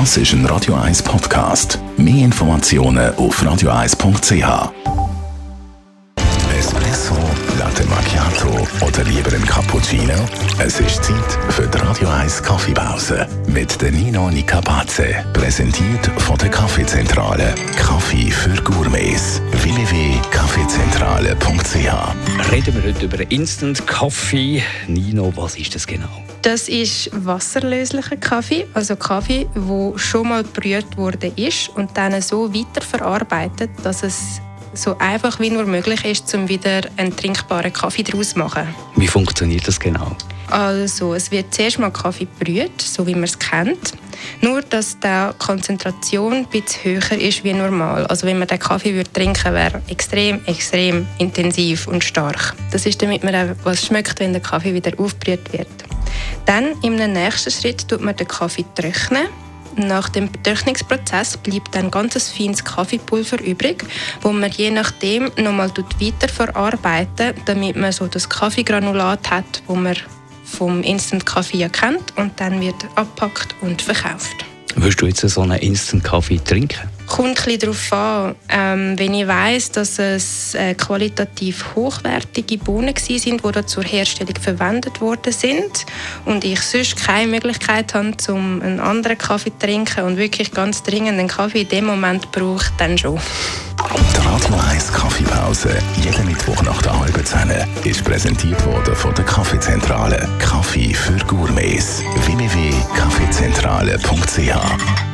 Das ist ein Radio 1 Podcast. Mehr Informationen auf radio1.ch. Espresso, Latte Macchiato oder lieber ein Cappuccino? Es ist Zeit für die Radio 1 Kaffeepause mit der Nino Nicapace. Präsentiert von der Kaffeezentrale. Kaffee für Gourmets. www.kaffeezentrale.ch Reden wir heute über Instant Kaffee. Nino, was ist das genau? Das ist wasserlöslicher Kaffee, also Kaffee, wo schon mal gebrüht worden ist und dann so weiterverarbeitet, dass es so einfach wie nur möglich ist, um wieder einen trinkbaren Kaffee daraus zu machen. Wie funktioniert das genau? Also, es wird zuerst mal Kaffee gebrüht, so wie man es kennt. Nur, dass die Konzentration ein bisschen höher ist wie normal. Also, wenn man den Kaffee würde trinken wäre extrem, extrem intensiv und stark. Das ist, damit man auch was schmeckt, wenn der Kaffee wieder aufgebrüht wird. Dann im nächsten Schritt tut man den Kaffee trocknen. Nach dem Trocknungsprozess bleibt ein ganz feines Kaffeepulver übrig, wo man je nachdem nochmal weiterverarbeiten, damit man so das Kaffeegranulat hat, wo man vom Instant Kaffee ja kennt und dann wird abpackt und verkauft. Würdest du jetzt so einen Instant Kaffee trinken? Kommt ein darauf an. Ähm, wenn ich weiss, dass es äh, qualitativ hochwertige Bohnen sind, die zur Herstellung verwendet worden sind und ich sonst keine Möglichkeit habe, um einen anderen Kaffee zu trinken und wirklich ganz dringend einen Kaffee in dem Moment brauche, dann schon. Die Radio 1 Kaffeepause, jeden Mittwoch nach der halben Zehn, ist präsentiert worden von der Kaffeezentrale. Kaffee für Gourmets. www.kaffeezentrale.ch